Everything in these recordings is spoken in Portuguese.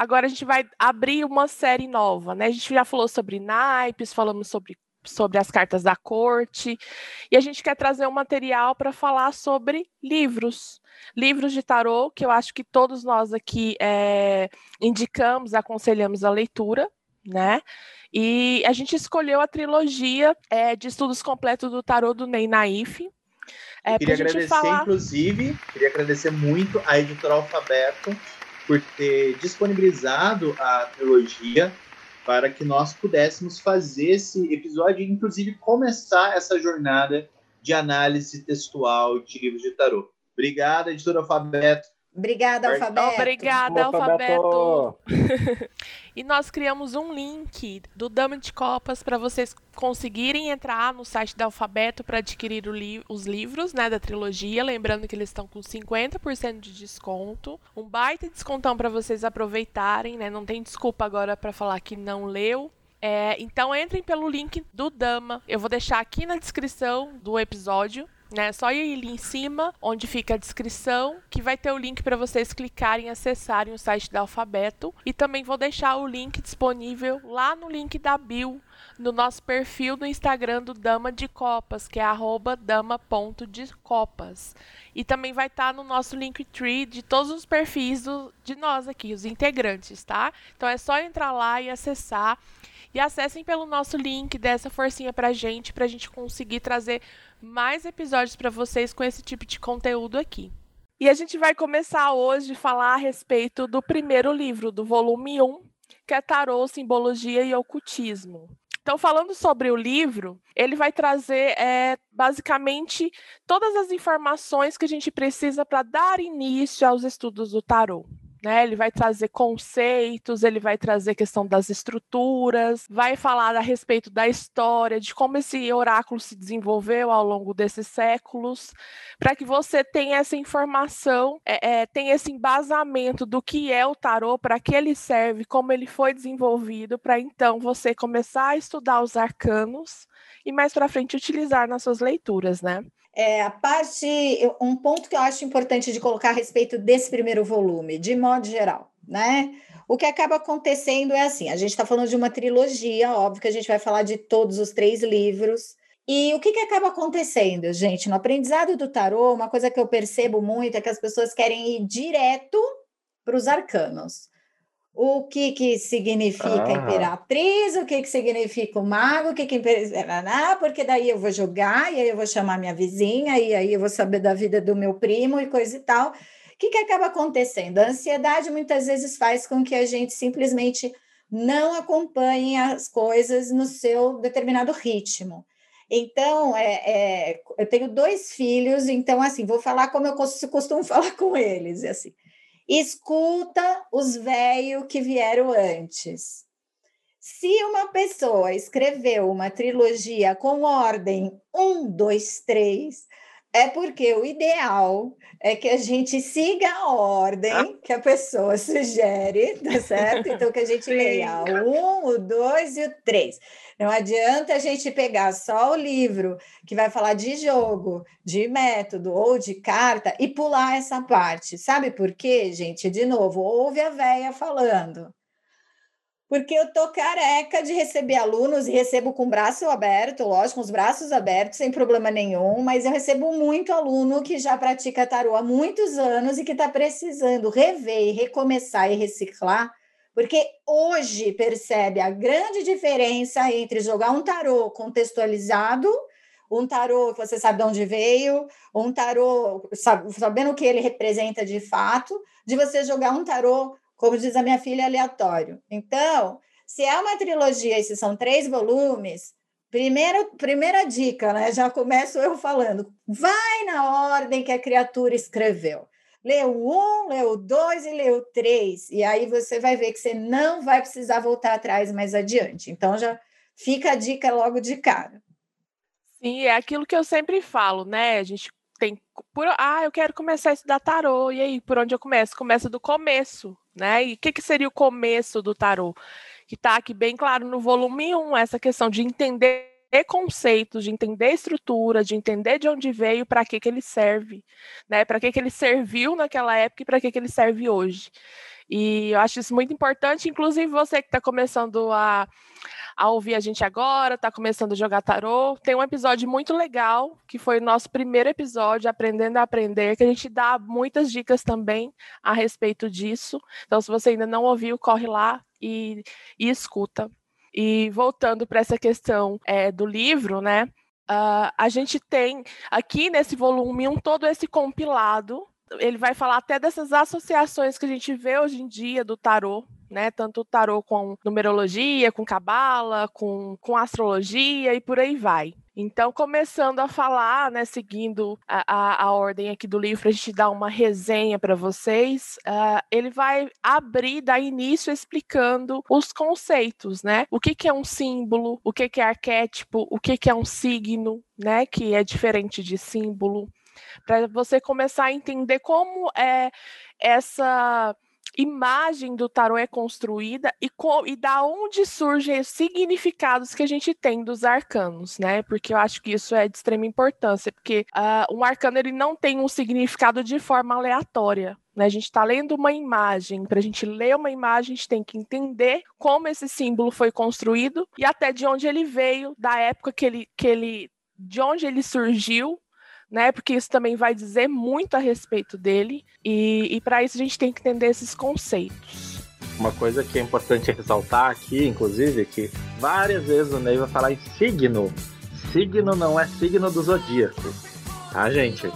agora a gente vai abrir uma série nova, né? A gente já falou sobre naipes, falamos sobre, sobre as cartas da corte e a gente quer trazer um material para falar sobre livros. Livros de tarô, que eu acho que todos nós aqui é, indicamos, aconselhamos a leitura, né? E a gente escolheu a trilogia é, de estudos completos do tarô do Ney Naif, é, queria agradecer, falar... inclusive, queria agradecer muito a editora Alfabeto por ter disponibilizado a trilogia para que nós pudéssemos fazer esse episódio e, inclusive, começar essa jornada de análise textual de livros de tarô. Obrigado, editora Alfabeto, Obrigada, Alfabeto. Obrigada, Alfabeto. e nós criamos um link do Dama de Copas para vocês conseguirem entrar no site da Alfabeto para adquirir li os livros né, da trilogia. Lembrando que eles estão com 50% de desconto. Um baita descontão para vocês aproveitarem. Né? Não tem desculpa agora para falar que não leu. É, então entrem pelo link do Dama. Eu vou deixar aqui na descrição do episódio né? Só ir ali em cima, onde fica a descrição, que vai ter o link para vocês clicarem e acessarem o site da Alfabeto. E também vou deixar o link disponível lá no link da bio, no nosso perfil no Instagram do Dama de Copas, que é dama.decopas. E também vai estar tá no nosso Linktree de todos os perfis do, de nós aqui, os integrantes, tá? Então é só entrar lá e acessar. E acessem pelo nosso link, dessa forcinha pra gente, pra gente conseguir trazer mais episódios para vocês com esse tipo de conteúdo aqui. E a gente vai começar hoje a falar a respeito do primeiro livro, do volume 1, que é Tarô, Simbologia e Ocultismo. Então, falando sobre o livro, ele vai trazer é, basicamente todas as informações que a gente precisa para dar início aos estudos do tarô. Né? Ele vai trazer conceitos, ele vai trazer questão das estruturas, vai falar a respeito da história, de como esse oráculo se desenvolveu ao longo desses séculos, para que você tenha essa informação, é, é, tenha esse embasamento do que é o tarô, para que ele serve, como ele foi desenvolvido, para então você começar a estudar os arcanos e mais para frente utilizar nas suas leituras, né? É, a parte, um ponto que eu acho importante de colocar a respeito desse primeiro volume, de modo geral, né? O que acaba acontecendo é assim: a gente está falando de uma trilogia, óbvio que a gente vai falar de todos os três livros. E o que, que acaba acontecendo, gente? No aprendizado do tarô, uma coisa que eu percebo muito é que as pessoas querem ir direto para os arcanos o que, que significa ah. imperatriz, o que, que significa o mago, o que, que imperatriz, porque daí eu vou jogar, e aí eu vou chamar minha vizinha, e aí eu vou saber da vida do meu primo e coisa e tal. O que, que acaba acontecendo? A ansiedade muitas vezes faz com que a gente simplesmente não acompanhe as coisas no seu determinado ritmo. Então, é, é, eu tenho dois filhos, então, assim, vou falar como eu costumo falar com eles, assim escuta os velhos que vieram antes. Se uma pessoa escreveu uma trilogia com ordem 1, 2, 3, é porque o ideal é que a gente siga a ordem ah. que a pessoa sugere, tá certo? Então, que a gente leia o 1, o 2 e o 3. Não adianta a gente pegar só o livro que vai falar de jogo, de método ou de carta e pular essa parte. Sabe por quê, gente? De novo, ouve a véia falando. Porque eu tô careca de receber alunos e recebo com o braço aberto, lógico, com os braços abertos, sem problema nenhum, mas eu recebo muito aluno que já pratica tarô há muitos anos e que está precisando rever recomeçar e reciclar porque hoje percebe a grande diferença entre jogar um tarô contextualizado, um tarô que você sabe de onde veio, um tarô sabendo o que ele representa de fato, de você jogar um tarô, como diz a minha filha, aleatório. Então, se é uma trilogia e se são três volumes, primeira, primeira dica, né? Já começo eu falando, vai na ordem que a criatura escreveu. o um, o dois e o três. E aí você vai ver que você não vai precisar voltar atrás mais adiante. Então já fica a dica logo de cara. Sim, é aquilo que eu sempre falo, né? A gente tem. Por, ah, eu quero começar a estudar tarô. E aí, por onde eu começo? Começa do começo, né? E o que, que seria o começo do tarô? Que está aqui bem claro no volume 1, essa questão de entender conceitos, de entender estrutura, de entender de onde veio, para que, que ele serve, né? Para que, que ele serviu naquela época e para que, que ele serve hoje. E eu acho isso muito importante, inclusive você que está começando a, a ouvir a gente agora, está começando a jogar tarô, tem um episódio muito legal, que foi o nosso primeiro episódio, Aprendendo a Aprender, que a gente dá muitas dicas também a respeito disso. Então, se você ainda não ouviu, corre lá e, e escuta. E voltando para essa questão é, do livro, né? Uh, a gente tem aqui nesse volume um todo esse compilado. Ele vai falar até dessas associações que a gente vê hoje em dia do tarô, né? Tanto o tarô com numerologia, com cabala, com, com astrologia e por aí vai. Então, começando a falar, né, seguindo a, a, a ordem aqui do livro, a gente dar uma resenha para vocês, uh, ele vai abrir, dar início explicando os conceitos, né? O que, que é um símbolo, o que, que é arquétipo, o que, que é um signo, né? Que é diferente de símbolo, para você começar a entender como é essa imagem do tarô é construída e, com, e da onde surgem os significados que a gente tem dos arcanos, né? Porque eu acho que isso é de extrema importância, porque uh, um arcano ele não tem um significado de forma aleatória. Né? A gente está lendo uma imagem, para a gente ler uma imagem, a gente tem que entender como esse símbolo foi construído e até de onde ele veio, da época que ele, que ele de onde ele surgiu né? Porque isso também vai dizer muito a respeito dele, e, e para isso a gente tem que entender esses conceitos. Uma coisa que é importante ressaltar aqui, inclusive, é que várias vezes o Ney vai falar em signo. Signo não é signo do zodíaco, tá, gente?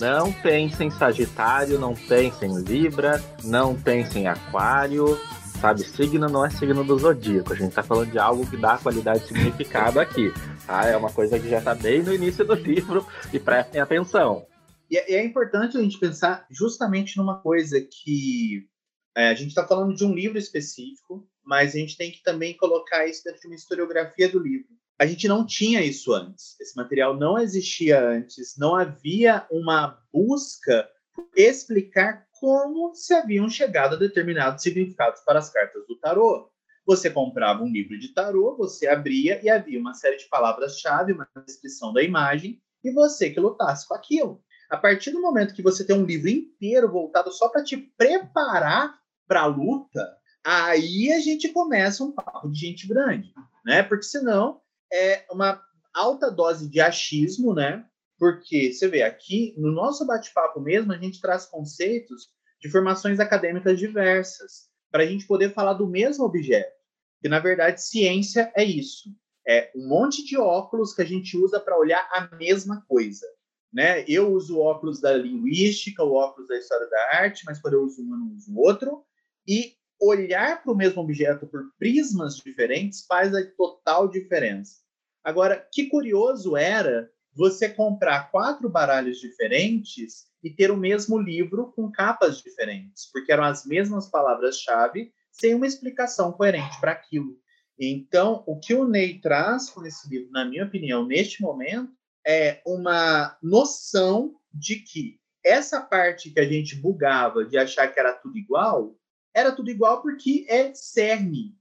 Não pensem em Sagitário, não pensem em Libra, não pensem em Aquário, sabe? Signo não é signo do zodíaco. A gente tá falando de algo que dá qualidade e significado aqui. Ah, é uma coisa que já está bem no início do livro e prestem atenção. E é, é importante a gente pensar justamente numa coisa que é, a gente está falando de um livro específico, mas a gente tem que também colocar isso dentro de uma historiografia do livro. A gente não tinha isso antes. Esse material não existia antes. Não havia uma busca por explicar como se haviam chegado a determinados significados para as cartas do tarô. Você comprava um livro de tarô, você abria e havia uma série de palavras-chave, uma descrição da imagem, e você que lutasse com aquilo. A partir do momento que você tem um livro inteiro voltado só para te preparar para a luta, aí a gente começa um papo de gente grande, né? Porque senão é uma alta dose de achismo, né? Porque você vê aqui no nosso bate-papo mesmo, a gente traz conceitos de formações acadêmicas diversas para a gente poder falar do mesmo objeto. Que na verdade ciência é isso, é um monte de óculos que a gente usa para olhar a mesma coisa. Né? Eu uso o óculos da linguística, o óculos da história da arte, mas quando eu uso um, eu não uso outro. E olhar para o mesmo objeto por prismas diferentes faz a total diferença. Agora, que curioso era você comprar quatro baralhos diferentes e ter o mesmo livro com capas diferentes, porque eram as mesmas palavras-chave sem uma explicação coerente para aquilo. Então, o que o Ney traz com esse livro, na minha opinião, neste momento, é uma noção de que essa parte que a gente bugava de achar que era tudo igual, era tudo igual porque é cerne,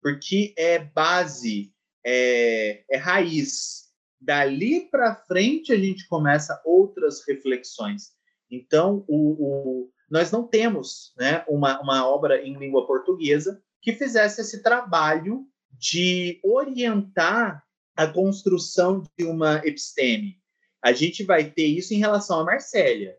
porque é base, é, é raiz. Dali para frente a gente começa outras reflexões. Então, o, o, nós não temos né, uma, uma obra em língua portuguesa que fizesse esse trabalho de orientar a construção de uma episteme. A gente vai ter isso em relação a Marsella.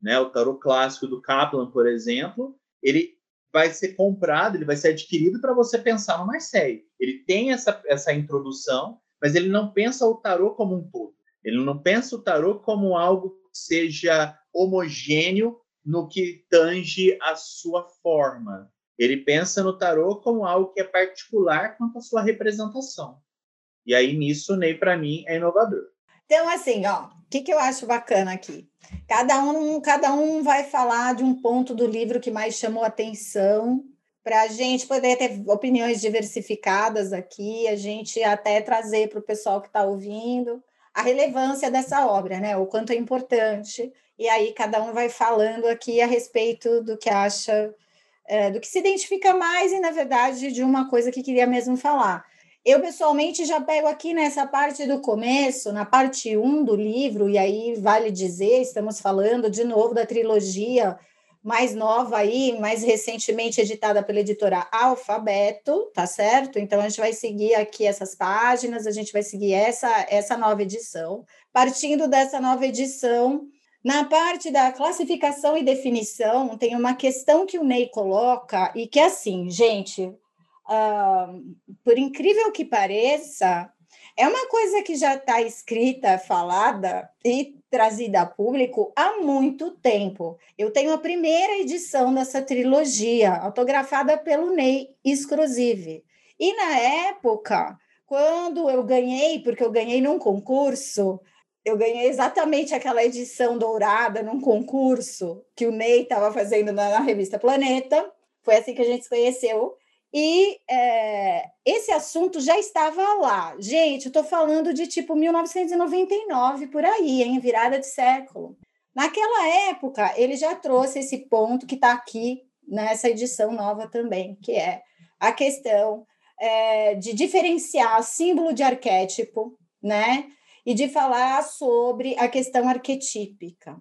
Né? O tarot clássico do Kaplan, por exemplo, ele vai ser comprado, ele vai ser adquirido para você pensar no Marseille. Ele tem essa, essa introdução, mas ele não pensa o tarot como um todo. Ele não pensa o tarot como algo que seja homogêneo no que tange a sua forma. Ele pensa no tarô como algo que é particular quanto à sua representação. E aí nisso, Ney, para mim, é inovador. Então, assim, ó, o que, que eu acho bacana aqui? Cada um, cada um vai falar de um ponto do livro que mais chamou atenção, para a gente poder ter opiniões diversificadas aqui, a gente até trazer para o pessoal que está ouvindo a relevância dessa obra, né? O quanto é importante. E aí cada um vai falando aqui a respeito do que acha, é, do que se identifica mais e, na verdade, de uma coisa que queria mesmo falar. Eu, pessoalmente, já pego aqui nessa parte do começo, na parte 1 do livro, e aí vale dizer, estamos falando de novo da trilogia mais nova aí, mais recentemente editada pela editora Alfabeto, tá certo? Então a gente vai seguir aqui essas páginas, a gente vai seguir essa essa nova edição. Partindo dessa nova edição, na parte da classificação e definição, tem uma questão que o Ney coloca e que é assim, gente, uh, por incrível que pareça, é uma coisa que já está escrita, falada e trazida a público há muito tempo. Eu tenho a primeira edição dessa trilogia, autografada pelo Ney Exclusive. E na época, quando eu ganhei, porque eu ganhei num concurso, eu ganhei exatamente aquela edição dourada num concurso que o Ney estava fazendo na, na, revista Planeta. Foi assim que a gente se conheceu. E é, esse assunto já estava lá. Gente, eu estou falando de tipo 1999 por aí, em virada de século. Naquela época, ele já trouxe esse ponto que está aqui nessa edição nova também, que é a questão é, de diferenciar símbolo de arquétipo, né? E de falar sobre a questão arquetípica.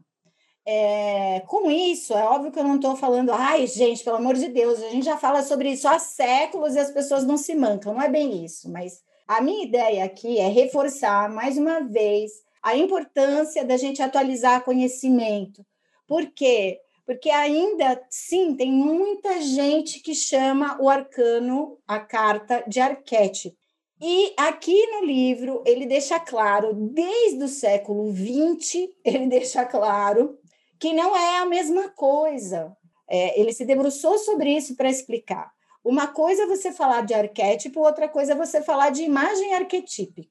É, com isso, é óbvio que eu não estou falando, ai, gente, pelo amor de Deus, a gente já fala sobre isso há séculos e as pessoas não se mancam, não é bem isso, mas a minha ideia aqui é reforçar mais uma vez a importância da gente atualizar conhecimento. Por quê? Porque ainda sim tem muita gente que chama o arcano, a carta de arquétipo. E aqui no livro ele deixa claro, desde o século XX, ele deixa claro que não é a mesma coisa. É, ele se debruçou sobre isso para explicar. Uma coisa é você falar de arquétipo, outra coisa é você falar de imagem arquetípica.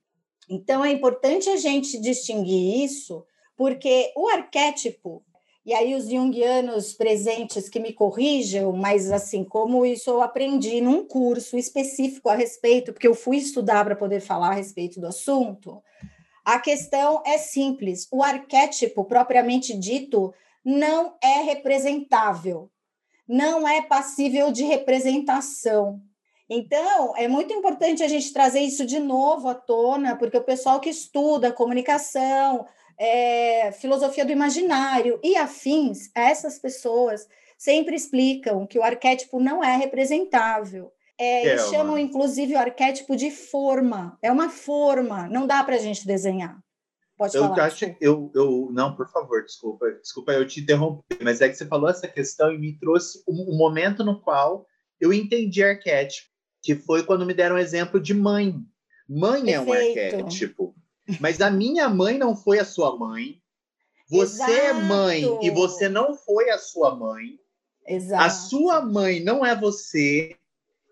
Então, é importante a gente distinguir isso, porque o arquétipo, e aí os junguianos presentes que me corrijam, mas assim, como isso eu aprendi num curso específico a respeito, porque eu fui estudar para poder falar a respeito do assunto, a questão é simples. O arquétipo, propriamente dito, não é representável, não é passível de representação. Então, é muito importante a gente trazer isso de novo à tona, porque o pessoal que estuda comunicação, é, filosofia do imaginário e afins, essas pessoas sempre explicam que o arquétipo não é representável. É, eles chamam, inclusive, o arquétipo de forma. É uma forma, não dá para a gente desenhar. Pode eu falar. Acho, eu, eu, não, por favor, desculpa, desculpa eu te interromper, mas é que você falou essa questão e me trouxe um, um momento no qual eu entendi arquétipo, que foi quando me deram um exemplo de mãe. Mãe Perfeito. é um arquétipo, mas a minha mãe não foi a sua mãe. Você Exato. é mãe e você não foi a sua mãe. Exato. A sua mãe não é você,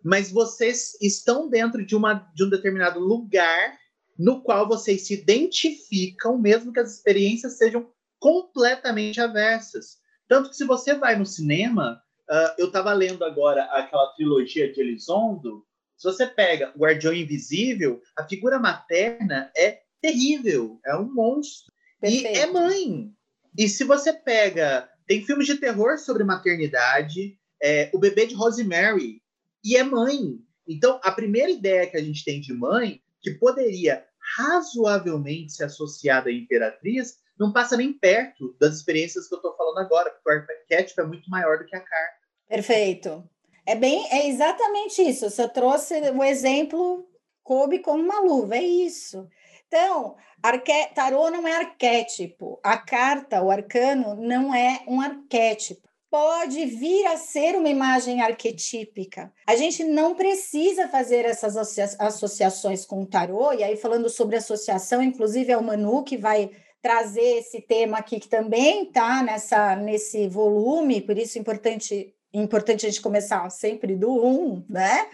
mas vocês estão dentro de, uma, de um determinado lugar no qual vocês se identificam, mesmo que as experiências sejam completamente aversas. Tanto que se você vai no cinema, uh, eu estava lendo agora aquela trilogia de Elizondo, se você pega o Guardião Invisível, a figura materna é terrível, é um monstro. Perfeito. E é mãe. E se você pega. Tem filmes de terror sobre maternidade, é, o bebê de Rosemary, e é mãe. Então, a primeira ideia que a gente tem de mãe, que poderia razoavelmente se associada à imperatriz, não passa nem perto das experiências que eu estou falando agora, porque o arquétipo é muito maior do que a carta. Perfeito. É bem, é exatamente isso. Você trouxe o exemplo coube como uma luva, é isso. Então, arque... tarô não é arquétipo. A carta, o arcano, não é um arquétipo pode vir a ser uma imagem arquetípica. A gente não precisa fazer essas associações com o tarô, e aí falando sobre associação, inclusive é o Manu que vai trazer esse tema aqui que também está nessa nesse volume, por isso é importante importante a gente começar sempre do um, né?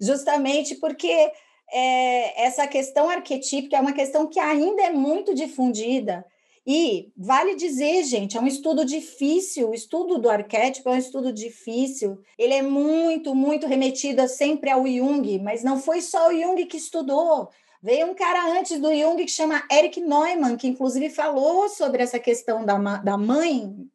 Justamente porque é, essa questão arquetípica é uma questão que ainda é muito difundida. E vale dizer, gente, é um estudo difícil, o estudo do arquétipo é um estudo difícil. Ele é muito, muito remetido sempre ao Jung, mas não foi só o Jung que estudou. Veio um cara antes do Jung que chama Eric Neumann, que inclusive falou sobre essa questão da, da mãe.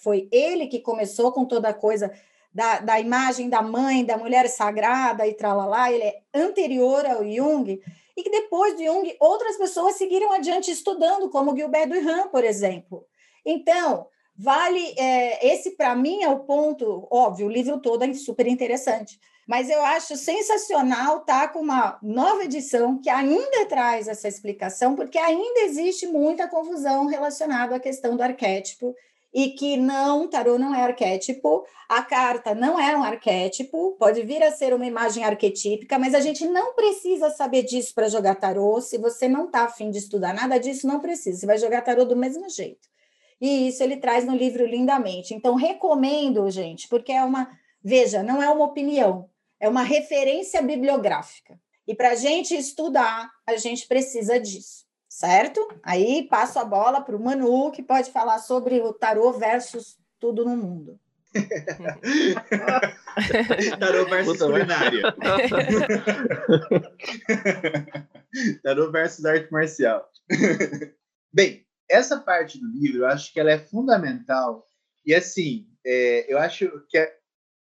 Foi ele que começou com toda a coisa da, da imagem da mãe, da mulher sagrada e tralalá. Ele é anterior ao Jung. E que depois do Jung, outras pessoas seguiram adiante estudando, como Gilbert Durand, por exemplo. Então, vale. É, esse, para mim, é o ponto. Óbvio, o livro todo é super interessante mas eu acho sensacional estar tá com uma nova edição que ainda traz essa explicação, porque ainda existe muita confusão relacionada à questão do arquétipo e que não, tarô não é arquétipo, a carta não é um arquétipo, pode vir a ser uma imagem arquetípica, mas a gente não precisa saber disso para jogar tarô. Se você não está afim de estudar nada disso, não precisa, você vai jogar tarô do mesmo jeito. E isso ele traz no livro lindamente. Então, recomendo, gente, porque é uma. Veja, não é uma opinião, é uma referência bibliográfica. E para a gente estudar, a gente precisa disso, certo? Aí passo a bola para o Manu, que pode falar sobre o tarô versus tudo no mundo. tarô versus Puta culinária. tarô versus arte marcial. Bem, essa parte do livro, eu acho que ela é fundamental. E assim, é, eu acho que é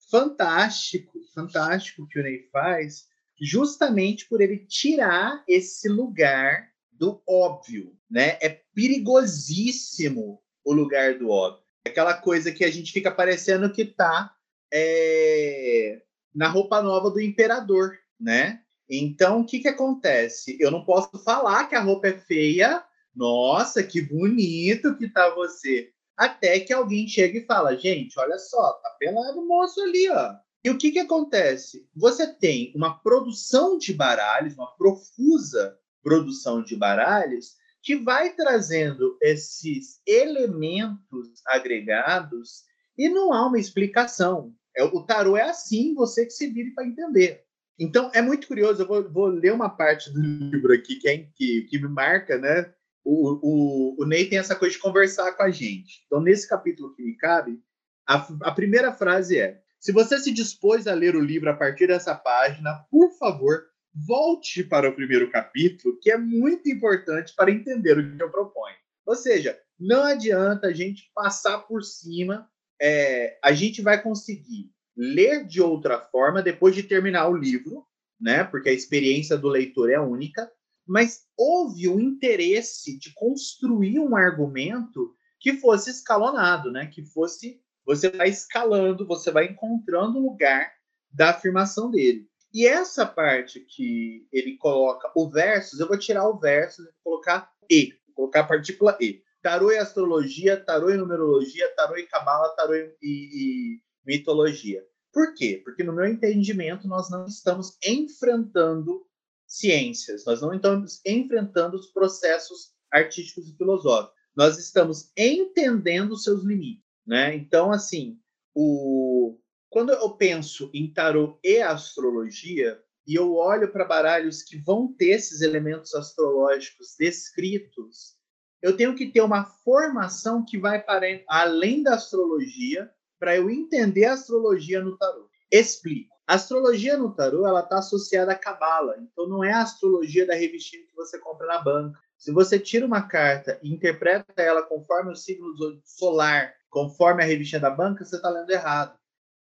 fantástico, fantástico que o Ney faz, justamente por ele tirar esse lugar do óbvio, né? É perigosíssimo o lugar do óbvio. Aquela coisa que a gente fica parecendo que tá é, na roupa nova do imperador, né? Então, o que que acontece? Eu não posso falar que a roupa é feia. Nossa, que bonito que tá você. Até que alguém chega e fala: gente, olha só, tá pelado o moço ali, ó. E o que, que acontece? Você tem uma produção de baralhos, uma profusa produção de baralhos, que vai trazendo esses elementos agregados e não há uma explicação. É, o tarô é assim, você que se vire para entender. Então, é muito curioso, eu vou, vou, ler uma parte do livro aqui que, é, que, que me marca, né? o, o, o Ney tem essa coisa de conversar com a gente. Então, nesse capítulo que me cabe, a, a primeira frase é: se você se dispôs a ler o livro a partir dessa página, por favor, volte para o primeiro capítulo, que é muito importante para entender o que eu proponho. Ou seja, não adianta a gente passar por cima, é, a gente vai conseguir ler de outra forma depois de terminar o livro, né? Porque a experiência do leitor é única, mas houve o interesse de construir um argumento que fosse escalonado, né? Que fosse você vai escalando, você vai encontrando o lugar da afirmação dele. E essa parte que ele coloca o versus, eu vou tirar o versus e colocar e, colocar a partícula e. Tarô e astrologia, tarô e numerologia, tarô e cabala, tarô e, e mitologia. Por quê? Porque no meu entendimento nós não estamos enfrentando ciências, nós não estamos enfrentando os processos artísticos e filosóficos, nós estamos entendendo seus limites, né? Então, assim, o... quando eu penso em tarô e astrologia, e eu olho para baralhos que vão ter esses elementos astrológicos descritos, eu tenho que ter uma formação que vai para além da astrologia para eu entender a astrologia no tarô. Explico. A astrologia no tarô ela está associada à cabala, então não é a astrologia da revistinha que você compra na banca. Se você tira uma carta e interpreta ela conforme o signo solar, conforme a revistinha da banca, você está lendo errado.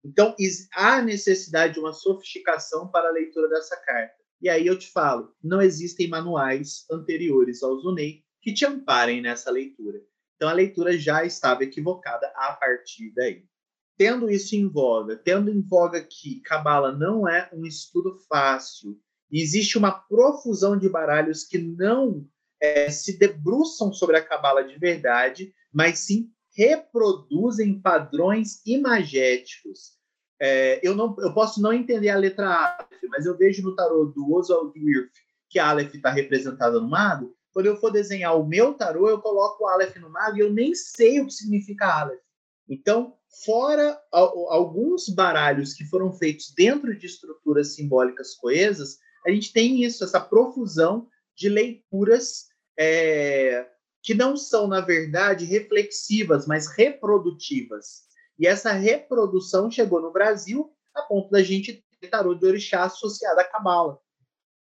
Então há necessidade de uma sofisticação para a leitura dessa carta. E aí eu te falo, não existem manuais anteriores ao Zunei que te amparem nessa leitura. Então a leitura já estava equivocada a partir daí tendo isso em voga, tendo em voga que Cabala não é um estudo fácil, existe uma profusão de baralhos que não é, se debruçam sobre a Cabala de verdade, mas sim reproduzem padrões imagéticos. É, eu, não, eu posso não entender a letra Aleph, mas eu vejo no tarô do Oswald Wirth que a Aleph está representada no mago. Quando eu for desenhar o meu tarô, eu coloco o Aleph no mago e eu nem sei o que significa Aleph. Então, fora alguns baralhos que foram feitos dentro de estruturas simbólicas coesas, a gente tem isso, essa profusão de leituras é, que não são, na verdade, reflexivas, mas reprodutivas. E essa reprodução chegou no Brasil a ponto da gente ter tarô de orixá associado à cabala.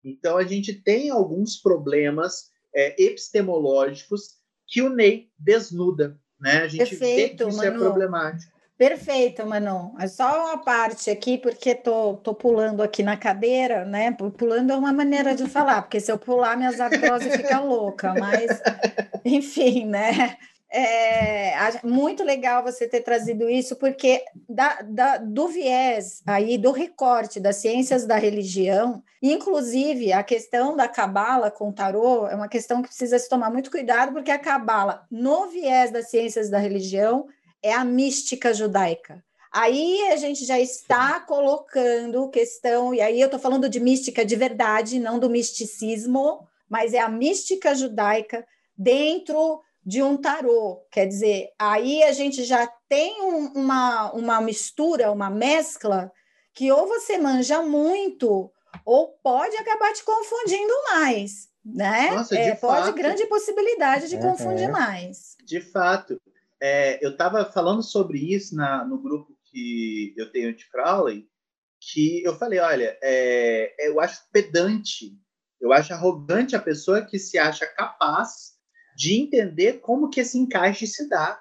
Então, a gente tem alguns problemas é, epistemológicos que o Ney desnuda. Né? A gente Perfeito, vê que isso é Manu. é problemático. Perfeito, Manon. É só uma parte aqui, porque tô, tô pulando aqui na cadeira, né? Pulando é uma maneira de falar, porque se eu pular, minhas artroses ficam louca, mas enfim, né? É muito legal você ter trazido isso, porque da, da, do viés aí, do recorte das ciências da religião, inclusive a questão da cabala com tarô é uma questão que precisa se tomar muito cuidado, porque a cabala, no viés das ciências da religião, é a mística judaica. Aí a gente já está colocando questão, e aí eu estou falando de mística de verdade, não do misticismo, mas é a mística judaica dentro de um tarô. Quer dizer, aí a gente já tem um, uma, uma mistura, uma mescla, que ou você manja muito, ou pode acabar te confundindo mais. Né? Nossa, é, pode fato. grande possibilidade de uhum. confundir mais. De fato. É, eu estava falando sobre isso na, no grupo que eu tenho de Crowley, que eu falei, olha, é, eu acho pedante, eu acho arrogante a pessoa que se acha capaz de entender como que esse encaixe se dá.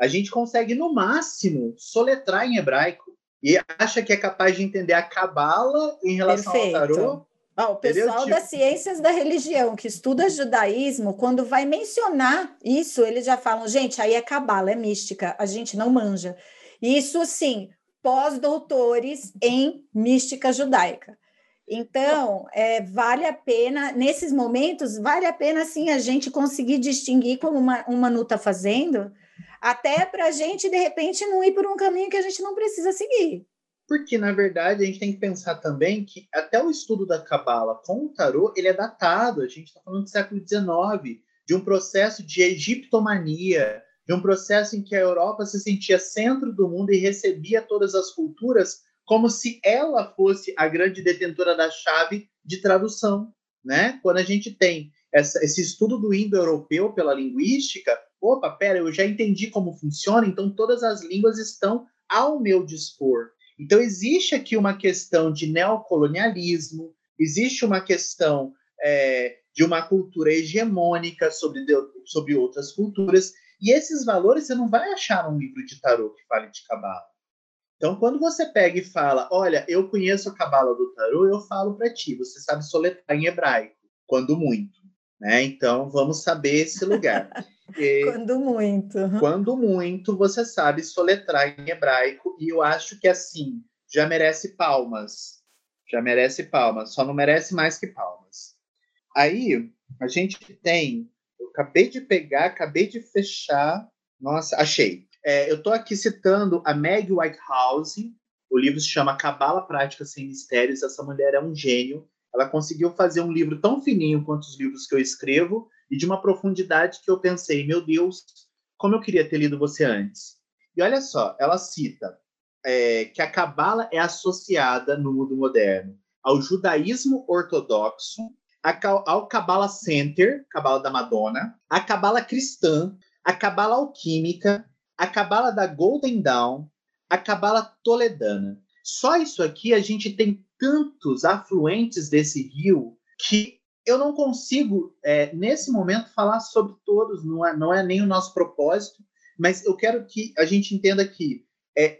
A gente consegue, no máximo, soletrar em hebraico e acha que é capaz de entender a cabala em relação Perfeito. ao tarô Oh, o pessoal tipo... das ciências da religião que estuda judaísmo, quando vai mencionar isso, eles já falam, gente, aí é cabala, é mística, a gente não manja. Isso sim, pós-doutores em mística judaica. Então, é, vale a pena, nesses momentos, vale a pena sim a gente conseguir distinguir como uma, uma Manu está fazendo, até para a gente, de repente, não ir por um caminho que a gente não precisa seguir. Porque, na verdade, a gente tem que pensar também que até o estudo da Cabala com o tarô, ele é datado. A gente está falando do século XIX, de um processo de egiptomania, de um processo em que a Europa se sentia centro do mundo e recebia todas as culturas como se ela fosse a grande detentora da chave de tradução. Né? Quando a gente tem essa, esse estudo do indo-europeu pela linguística, opa, pera, eu já entendi como funciona, então todas as línguas estão ao meu dispor. Então, existe aqui uma questão de neocolonialismo, existe uma questão é, de uma cultura hegemônica sobre, sobre outras culturas, e esses valores você não vai achar num livro de tarô que fale de cabala. Então, quando você pega e fala, olha, eu conheço a cabala do tarô, eu falo para ti, você sabe soletrar em hebraico, quando muito. Né? Então, vamos saber esse lugar. E, quando muito. Quando muito, você sabe soletrar em hebraico, e eu acho que assim, já merece palmas. Já merece palmas, só não merece mais que palmas. Aí, a gente tem. Eu acabei de pegar, acabei de fechar. Nossa, achei. É, eu estou aqui citando a Meg Whitehouse. O livro se chama Cabala Prática Sem Mistérios. Essa mulher é um gênio. Ela conseguiu fazer um livro tão fininho quanto os livros que eu escrevo e de uma profundidade que eu pensei, meu Deus, como eu queria ter lido você antes. E olha só, ela cita é, que a Cabala é associada no mundo moderno ao judaísmo ortodoxo, ao Cabala Center, Cabala da Madonna, a Cabala cristã, a Cabala alquímica, a Cabala da Golden Dawn, a Cabala toledana. Só isso aqui a gente tem tantos afluentes desse rio que eu não consigo, é, nesse momento, falar sobre todos, não é, não é nem o nosso propósito, mas eu quero que a gente entenda que é,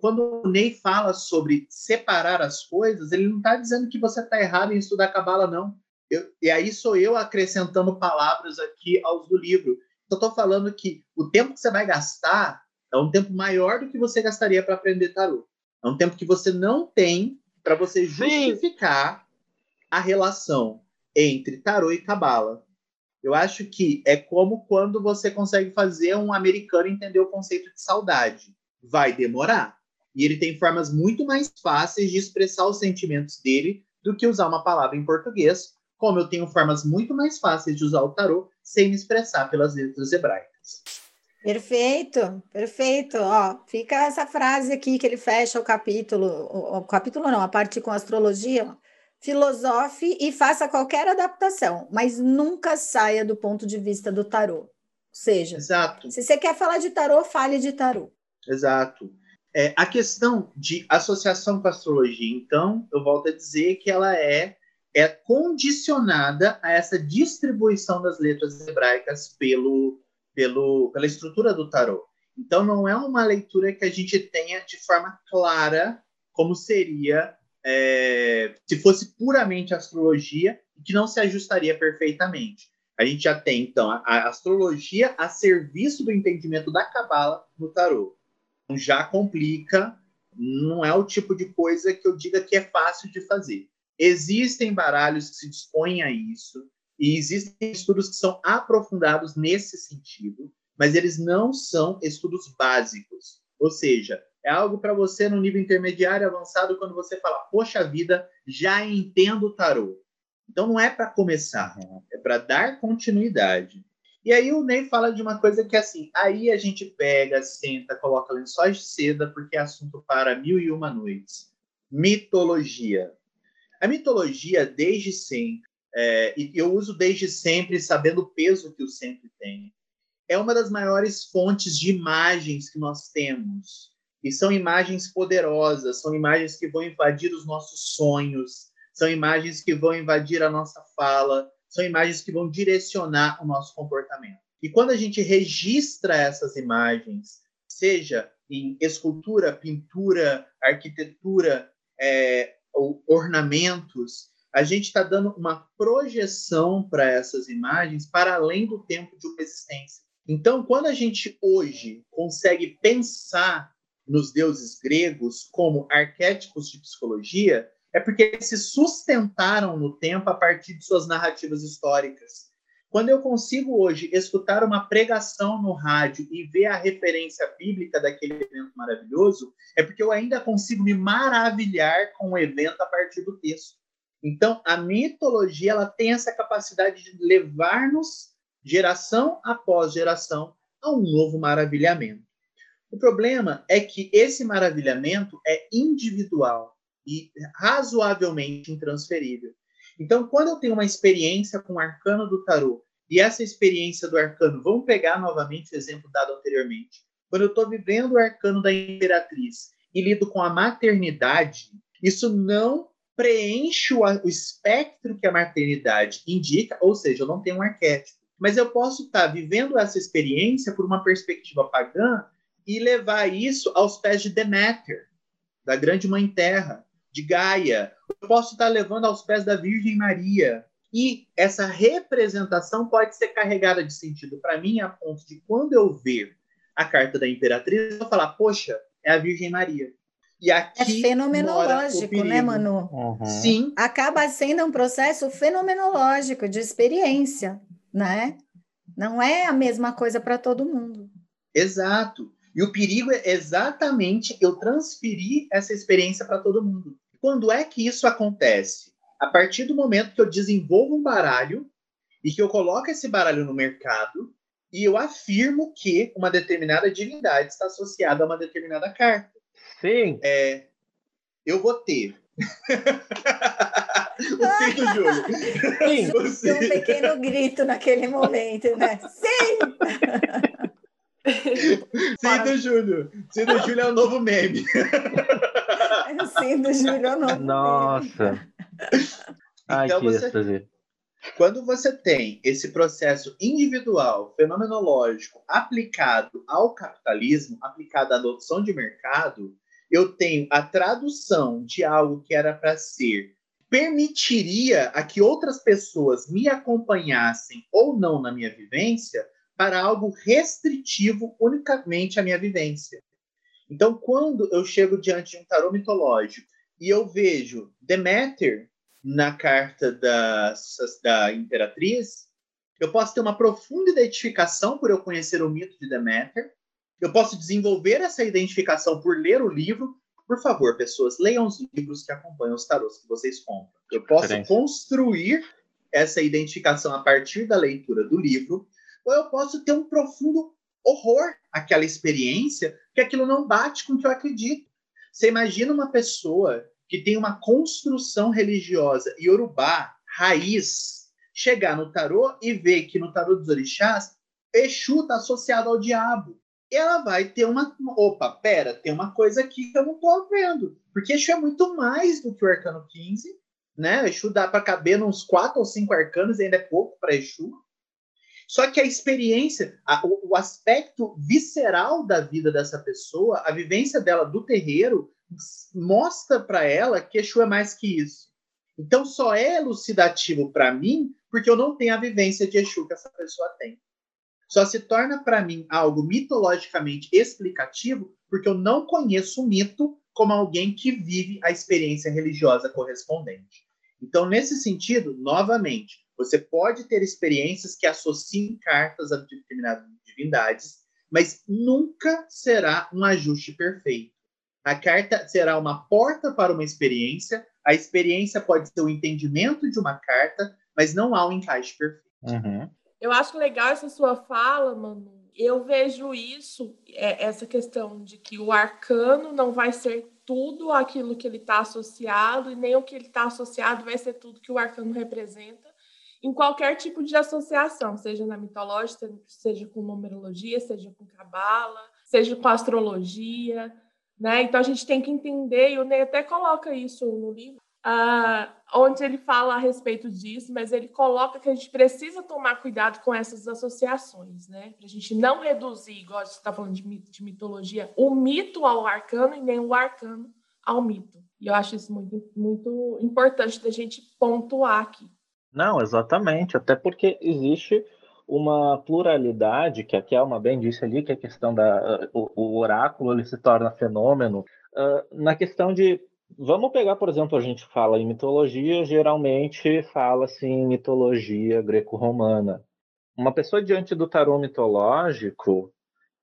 quando o Ney fala sobre separar as coisas, ele não está dizendo que você está errado em estudar Cabala, não. Eu, e aí sou eu acrescentando palavras aqui aos do livro. Eu estou falando que o tempo que você vai gastar é um tempo maior do que você gastaria para aprender tarô. É um tempo que você não tem para você justificar Sim. a relação entre tarô e cabala. Eu acho que é como quando você consegue fazer um americano entender o conceito de saudade. Vai demorar. E ele tem formas muito mais fáceis de expressar os sentimentos dele do que usar uma palavra em português, como eu tenho formas muito mais fáceis de usar o tarô sem me expressar pelas letras hebraicas. Perfeito, perfeito. Ó, fica essa frase aqui que ele fecha o capítulo, o, o capítulo não, a parte com astrologia. filosofe e faça qualquer adaptação, mas nunca saia do ponto de vista do tarô. Ou seja, Exato. se você quer falar de tarô, fale de tarô. Exato. É, a questão de associação com a astrologia, então, eu volto a dizer que ela é, é condicionada a essa distribuição das letras hebraicas pelo, pelo, pela estrutura do tarô. Então, não é uma leitura que a gente tenha de forma clara como seria é, se fosse puramente astrologia, que não se ajustaria perfeitamente. A gente já tem, então, a, a astrologia a serviço do entendimento da cabala no tarô. Então, já complica, não é o tipo de coisa que eu diga que é fácil de fazer. Existem baralhos que se dispõem a isso, e existem estudos que são aprofundados nesse sentido, mas eles não são estudos básicos. Ou seja, é algo para você no nível intermediário avançado quando você fala, poxa vida, já entendo o tarô. Então não é para começar, é para dar continuidade. E aí o Ney fala de uma coisa que é assim, aí a gente pega, senta, coloca lençóis de seda, porque é assunto para mil e uma noites. Mitologia. A mitologia, desde sempre, é, e eu uso desde sempre, sabendo o peso que o sempre tem, é uma das maiores fontes de imagens que nós temos. E são imagens poderosas, são imagens que vão invadir os nossos sonhos, são imagens que vão invadir a nossa fala, são imagens que vão direcionar o nosso comportamento. E quando a gente registra essas imagens, seja em escultura, pintura, arquitetura, é, ou ornamentos, a gente está dando uma projeção para essas imagens para além do tempo de uma existência. Então, quando a gente hoje consegue pensar nos deuses gregos como arquétipos de psicologia é porque eles se sustentaram no tempo a partir de suas narrativas históricas. Quando eu consigo hoje escutar uma pregação no rádio e ver a referência bíblica daquele evento maravilhoso, é porque eu ainda consigo me maravilhar com o evento a partir do texto. Então, a mitologia ela tem essa capacidade de levar-nos geração após geração a um novo maravilhamento. O problema é que esse maravilhamento é individual e razoavelmente intransferível. Então, quando eu tenho uma experiência com o arcano do tarô e essa experiência do arcano, vamos pegar novamente o exemplo dado anteriormente. Quando eu estou vivendo o arcano da imperatriz e lido com a maternidade, isso não preenche o, o espectro que a maternidade indica, ou seja, eu não tenho um arquétipo. Mas eu posso estar vivendo essa experiência por uma perspectiva pagã e levar isso aos pés de Deméter, da grande mãe terra, de Gaia. Eu posso estar levando aos pés da Virgem Maria. E essa representação pode ser carregada de sentido para mim a ponto de quando eu ver a carta da imperatriz, eu falar, poxa, é a Virgem Maria. E aqui é fenomenológico, né, Manu? Uhum. Sim. Acaba sendo um processo fenomenológico de experiência, né? Não é a mesma coisa para todo mundo. Exato. E o perigo é exatamente eu transferir essa experiência para todo mundo. Quando é que isso acontece? A partir do momento que eu desenvolvo um baralho e que eu coloco esse baralho no mercado e eu afirmo que uma determinada divindade está associada a uma determinada carta. Sim. É, eu vou ter. o sim do Júlio. Sim. Um pequeno grito naquele momento, né? Sim! Sim do Júlio. Sim do Júlio é o novo meme. Sim do Júlio é o novo Nossa. meme. Ai, então, que você, Quando você tem esse processo individual, fenomenológico, aplicado ao capitalismo, aplicado à adoção de mercado, eu tenho a tradução de algo que era para ser permitiria a que outras pessoas me acompanhassem ou não na minha vivência para algo restritivo unicamente à minha vivência. Então, quando eu chego diante de um tarô mitológico e eu vejo Deméter na carta da, da Imperatriz, eu posso ter uma profunda identificação por eu conhecer o mito de Deméter, eu posso desenvolver essa identificação por ler o livro. Por favor, pessoas, leiam os livros que acompanham os tarôs que vocês compram. Eu posso construir essa identificação a partir da leitura do livro ou eu posso ter um profundo horror àquela experiência, que aquilo não bate com o que eu acredito. Você imagina uma pessoa que tem uma construção religiosa iorubá, raiz, chegar no tarô e ver que no tarô dos orixás, Exu está associado ao diabo. Ela vai ter uma. Opa, pera, tem uma coisa aqui que eu não estou vendo. Porque Exu é muito mais do que o arcano 15. Né? Exu dá para caber nos quatro ou cinco arcanos, ainda é pouco para Exu. Só que a experiência, a, o, o, aspecto visceral da vida dessa pessoa, a vivência dela do terreiro, mostra para ela que Exu é mais que isso. Então só é elucidativo para mim porque eu não tenho a vivência de Exu que essa pessoa tem. Só se torna para mim algo mitologicamente explicativo porque eu não conheço o mito como alguém que vive a experiência religiosa correspondente. Então, nesse sentido, novamente, você pode ter experiências que associem cartas a determinadas divindades, mas nunca será um ajuste perfeito. A carta será uma porta para uma experiência, a experiência pode ser o entendimento de uma carta, mas não há um encaixe perfeito. Uhum. Eu acho legal essa sua fala, mano. Eu vejo isso, é, essa questão de que o arcano não vai ser tudo aquilo que ele está associado, e nem o que ele está associado vai ser tudo que o arcano representa em qualquer tipo de associação, seja na mitológica, seja com numerologia, seja com cabala, seja com astrologia, né? Então a gente tem que entender, e o Ney até coloca isso no livro, uh, onde ele fala a respeito disso, mas ele coloca que a gente precisa tomar cuidado com essas associações, né? Para a gente não reduzir, igual você está falando de, de mitologia, o mito ao arcano e nem o arcano ao mito. E eu acho isso muito, muito importante da gente pontuar aqui. Não, exatamente, até porque existe uma pluralidade, que a Kelma bem disse ali, que a questão da o, o oráculo ele se torna fenômeno, uh, na questão de Vamos pegar, por exemplo, a gente fala em mitologia, geralmente fala-se em mitologia greco-romana. Uma pessoa diante do tarô mitológico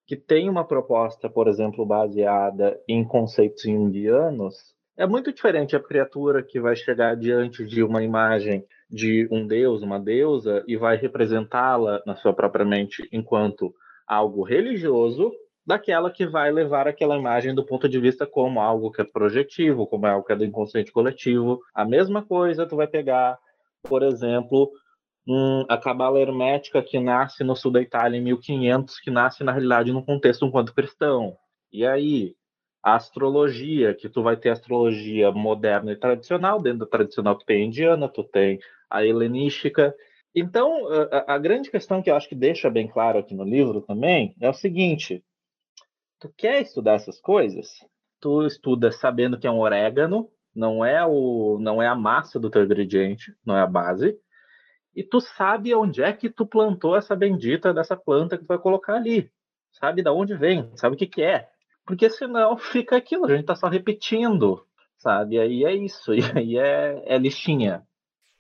que tem uma proposta, por exemplo, baseada em conceitos junguianos, é muito diferente a criatura que vai chegar diante de uma imagem de um deus, uma deusa, e vai representá-la na sua própria mente enquanto algo religioso, daquela que vai levar aquela imagem do ponto de vista como algo que é projetivo, como algo que é do inconsciente coletivo. A mesma coisa tu vai pegar, por exemplo, um, a cabala hermética que nasce no sul da Itália em 1500, que nasce na realidade num contexto enquanto cristão. E aí, a astrologia, que tu vai ter astrologia moderna e tradicional, dentro da tradicional tu tem a indiana, tu tem a helenística. Então, a, a, grande questão que eu acho que deixa bem claro aqui no livro também é o seguinte: tu quer estudar essas coisas? Tu estuda sabendo que é um orégano, não é o, não é a massa do teu ingrediente, não é a base, e tu sabe onde é que tu plantou essa bendita dessa planta que tu vai colocar ali, sabe da onde vem, sabe o que que é, porque senão fica aquilo, a gente tá só repetindo, sabe? Aí é isso, e aí é, é lixinha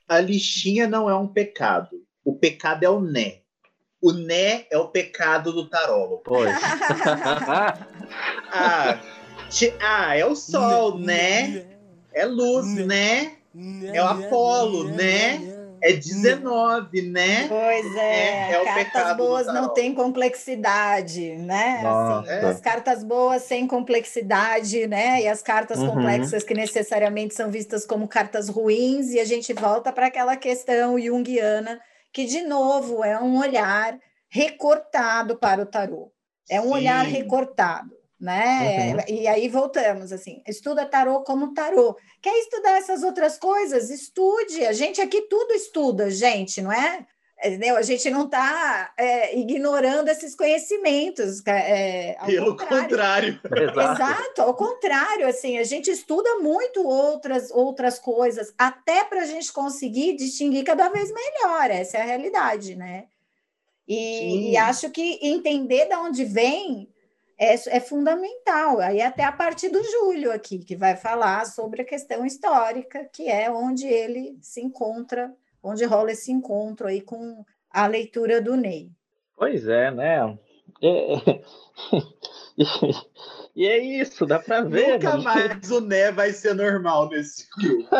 a lixinha não é um pecado. O pecado é o né. O né é o pecado do tarólogo. Pois. ah, ah, é o sol, né? É luz, né? É o Apolo, né? É 19, né? Pois é, é, é cartas boas não têm complexidade, né? Assim, é. As cartas boas sem complexidade, né? E as cartas uhum. complexas que necessariamente são vistas como cartas ruins, e a gente volta para aquela questão junguiana, que, de novo, é um olhar recortado para o tarô. É um Sim. olhar recortado né? Uhum. E aí voltamos assim, estuda tarô como tarô. Quer estudar essas outras coisas? Estude. A gente aqui tudo estuda, gente, não é? Entendeu? A gente não está é, ignorando esses conhecimentos. É, Pelo contrário. contrário. Exato, ao contrário, assim, a gente estuda muito outras, outras coisas, até para a gente conseguir distinguir cada vez melhor. Essa é a realidade, né? E, e acho que entender de onde vem é, é fundamental. Aí até a partir do Júlio aqui, que vai falar sobre a questão histórica, que é onde ele se encontra, onde rola esse encontro aí com a leitura do Ney. Pois é, né? É... e é isso, dá para ver. Nunca né? mais o Né vai ser normal nesse grupo.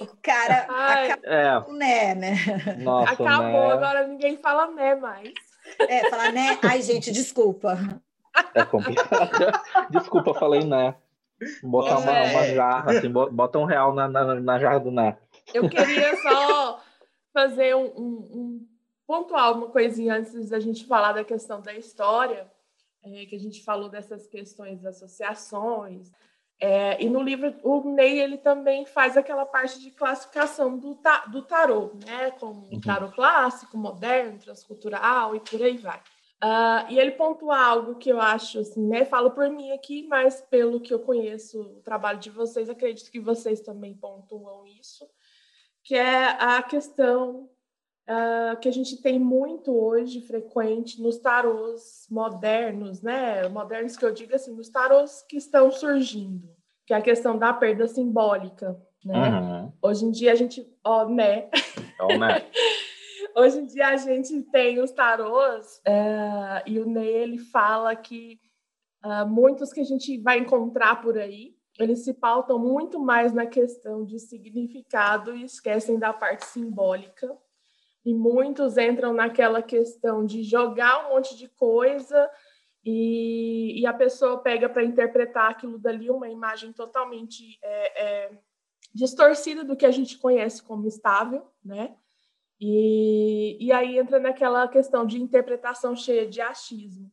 o cara Ai, acabou é. o Né, né? Nossa, acabou, né? agora ninguém fala Né mais. É, falar né? Ai, gente, desculpa. É complicado. desculpa, falei né. Botar uma, é... uma jarra, assim, bota um real na, na, na jarra do Ná. Eu queria só fazer um, um, um pontuar uma coisinha antes da gente falar da questão da história, é, que a gente falou dessas questões das associações. É, e no livro, o Ney ele também faz aquela parte de classificação do, ta, do tarô, né? Como uhum. tarô clássico, moderno, transcultural e por aí vai. Uh, e ele pontua algo que eu acho, assim, né? Falo por mim aqui, mas pelo que eu conheço o trabalho de vocês, acredito que vocês também pontuam isso, que é a questão uh, que a gente tem muito hoje, frequente, nos tarôs modernos, né? Modernos que eu digo assim, nos tarôs que estão surgindo, que é a questão da perda simbólica, né? Uhum. Hoje em dia a gente, ó, né? Ó, né? Hoje em dia a gente tem os tarôs uh, e o Ney ele fala que uh, muitos que a gente vai encontrar por aí eles se pautam muito mais na questão de significado e esquecem da parte simbólica. E muitos entram naquela questão de jogar um monte de coisa e, e a pessoa pega para interpretar aquilo dali uma imagem totalmente é, é, distorcida do que a gente conhece como estável, né? E, e aí entra naquela questão de interpretação cheia de achismo.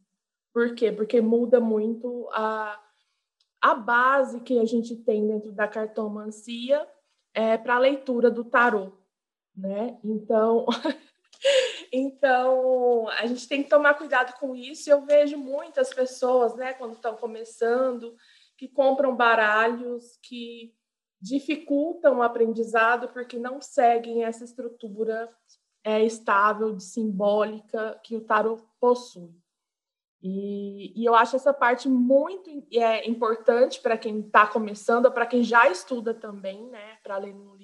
Por quê? Porque muda muito a, a base que a gente tem dentro da cartomancia é, para a leitura do tarô, né? Então, então a gente tem que tomar cuidado com isso. Eu vejo muitas pessoas, né, quando estão começando, que compram baralhos que dificultam o aprendizado porque não seguem essa estrutura é, estável, de simbólica que o tarot possui. E, e eu acho essa parte muito é, importante para quem está começando, para quem já estuda também, né, para ler livro,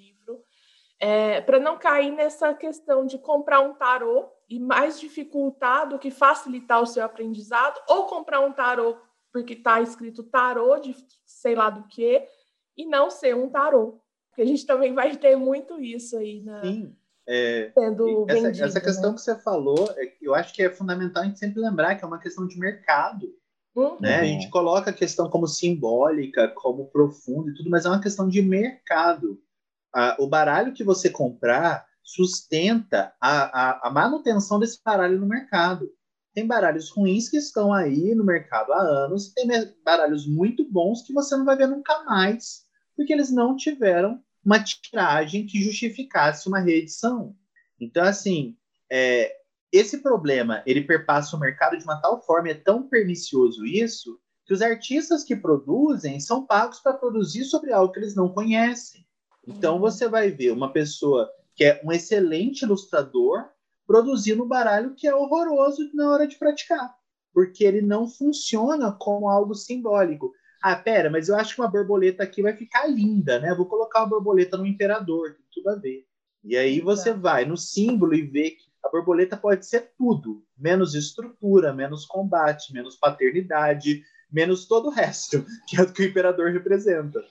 é, para não cair nessa questão de comprar um tarô e mais dificultar do que facilitar o seu aprendizado, ou comprar um tarô porque está escrito tarô de sei lá do que, e não ser um tarô. Porque a gente também vai ter muito isso aí na, Sim. É, sendo essa, vendido, essa questão né? que você falou, é eu acho que é fundamental a gente sempre lembrar que é uma questão de mercado. Uhum. Né? A gente coloca a questão como simbólica, como profunda e tudo, mas é uma questão de mercado. O baralho que você comprar sustenta a, a, a manutenção desse baralho no mercado. Tem baralhos ruins que estão aí no mercado há anos, e tem baralhos muito bons que você não vai ver nunca mais porque eles não tiveram uma tiragem que justificasse uma reedição. Então, assim, é, esse problema ele perpassa o mercado de uma tal forma, é tão pernicioso isso, que os artistas que produzem são pagos para produzir sobre algo que eles não conhecem. Então, uhum. você vai ver uma pessoa que é um excelente ilustrador produzindo um baralho que é horroroso na hora de praticar, porque ele não funciona como algo simbólico. Ah, pera, mas eu acho que uma borboleta aqui vai ficar linda, né? Vou colocar uma borboleta no imperador, tem tudo a ver. E aí você vai no símbolo e vê que a borboleta pode ser tudo, menos estrutura, menos combate, menos paternidade, menos todo o resto, que é o que o imperador representa.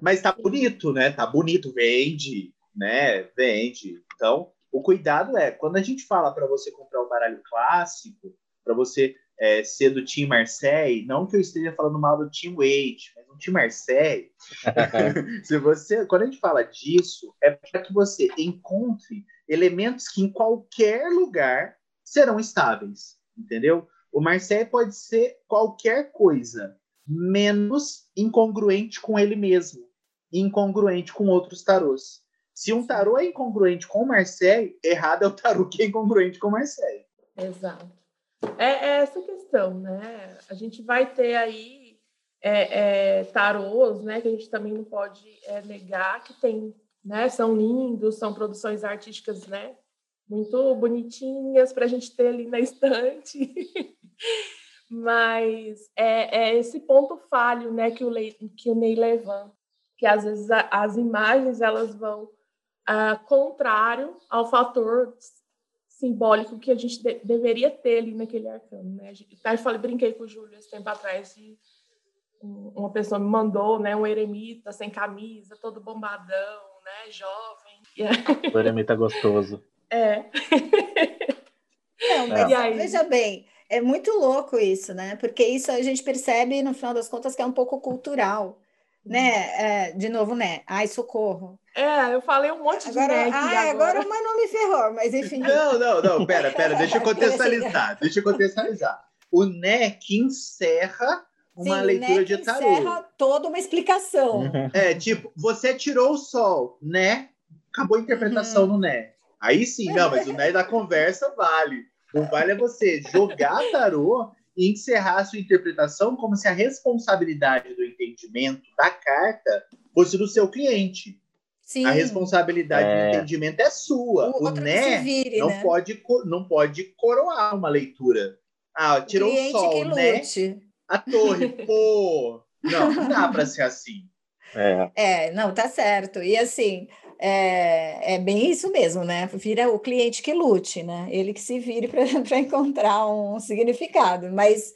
Mas tá bonito, né? Tá bonito, vende, né? Vende. Então, o cuidado é, quando a gente fala para você comprar o baralho clássico, para você é, ser do Team Marseille, não que eu esteja falando mal do Team Wade, mas o Team Marseille, se você, quando a gente fala disso, é para que você encontre elementos que em qualquer lugar serão estáveis, entendeu? O Marseille pode ser qualquer coisa, menos incongruente com ele mesmo, incongruente com outros tarôs. Se um tarô é incongruente com o Marseille, errado é o tarô que é incongruente com o Marseille. Exato. É, é essa questão, né? A gente vai ter aí é, é, tarôs, né? Que a gente também não pode é, negar que tem, né? São lindos, são produções artísticas, né? Muito bonitinhas para a gente ter ali na estante. Mas é, é, esse ponto falho, né? Que o, que o Ney levanta, que às vezes a, as imagens elas vão ah, contrário ao fator simbólico que a gente de deveria ter ali naquele arcano, né? Até falei, brinquei com o Júlio esse tempo atrás e uma pessoa me mandou, né, um eremita sem camisa, todo bombadão, né, jovem. O eremita gostoso. É. Não, mas é. aí... veja bem, É muito louco isso, né? Porque isso a gente percebe, no final das contas, que é um pouco cultural. Né? É, de novo, né? Ai, socorro. É, eu falei um monte agora, de né ai, agora. agora o meu nome ferrou, mas enfim. Não, não, não, pera, pera, deixa eu contextualizar. deixa eu contextualizar. O NEC encerra uma Sim, leitura de tarô. encerra toda uma explicação. Uhum. É, tipo, você tirou o sol, né? Acabou a interpretação uhum. no né. Aí sim, não, mas o né da conversa vale. O vale é você jogar tarô e encerrar a sua interpretação como se a responsabilidade do entendimento da carta fosse do seu cliente. Sim. A responsabilidade é... do entendimento é sua. O, o né vire, não, né? Pode, não pode coroar uma leitura. Ah, tirou o, o sol, né? A torre, pô. Não, não dá para ser assim. É. é, não, tá certo. E assim, é, é bem isso mesmo, né? Vira o cliente que lute, né? Ele que se vire para encontrar um significado. Mas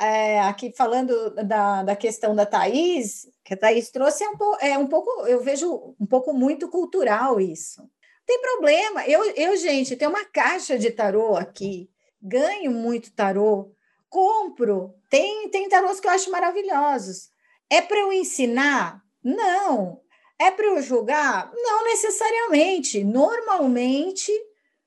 é, aqui falando da, da questão da Thaís, que a Thaís trouxe, é um, é um pouco, eu vejo um pouco muito cultural isso. Tem problema. Eu, eu, gente, tenho uma caixa de tarô aqui, ganho muito tarô, compro. Tem, tem tarôs que eu acho maravilhosos. É para eu ensinar? Não. É para eu julgar? Não necessariamente. Normalmente,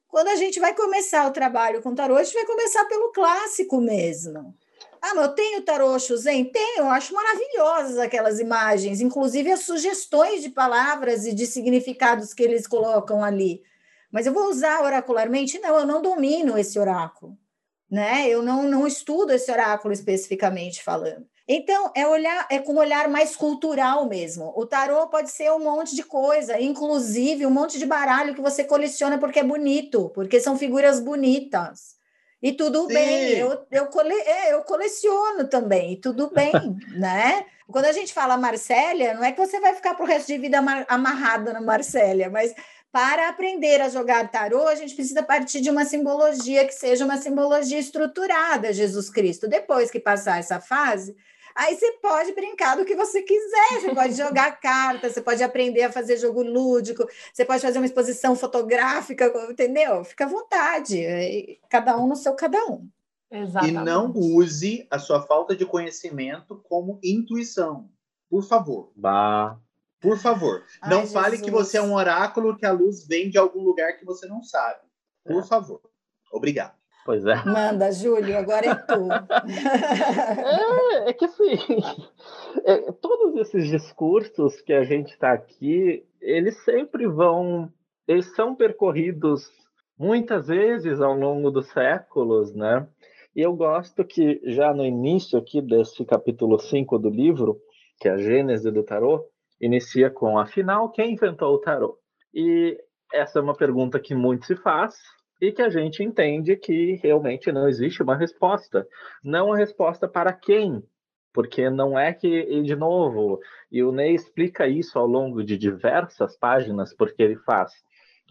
quando a gente vai começar o trabalho com tarô, a gente vai começar pelo clássico mesmo. Ah, mas eu tenho tarô Shuzen? Tenho, eu acho maravilhosas aquelas imagens, inclusive as sugestões de palavras e de significados que eles colocam ali. Mas eu vou usar oracularmente? Não, eu não domino esse oráculo, né? Eu não, não estudo esse oráculo especificamente falando. Então, é olhar, é com um olhar mais cultural mesmo. O tarô pode ser um monte de coisa, inclusive um monte de baralho que você coleciona porque é bonito, porque são figuras bonitas. E tudo Sim. bem, eu, eu, cole, é, eu coleciono também, e tudo bem, né? Quando a gente fala Marsella, não é que você vai ficar para o resto de vida amarrado na Marsella, mas para aprender a jogar tarô, a gente precisa partir de uma simbologia que seja uma simbologia estruturada, Jesus Cristo. Depois que passar essa fase, Aí você pode brincar do que você quiser, você pode jogar cartas, você pode aprender a fazer jogo lúdico, você pode fazer uma exposição fotográfica, entendeu? Fica à vontade, é, cada um no seu cada um. Exatamente. E não use a sua falta de conhecimento como intuição. Por favor. Bah. Por favor. Ai, não Jesus. fale que você é um oráculo que a luz vem de algum lugar que você não sabe. Por é. favor. Obrigado. Pois é. Manda, Júlio, agora é tu. é, é que assim, é, todos esses discursos que a gente está aqui, eles sempre vão, eles são percorridos muitas vezes ao longo dos séculos, né? E eu gosto que já no início aqui desse capítulo 5 do livro, que é a Gênese do Tarô, inicia com, afinal, quem inventou o tarô? E essa é uma pergunta que muito se faz, e que a gente entende que realmente não existe uma resposta. Não a resposta para quem, porque não é que, e de novo, e o Ney explica isso ao longo de diversas páginas, porque ele faz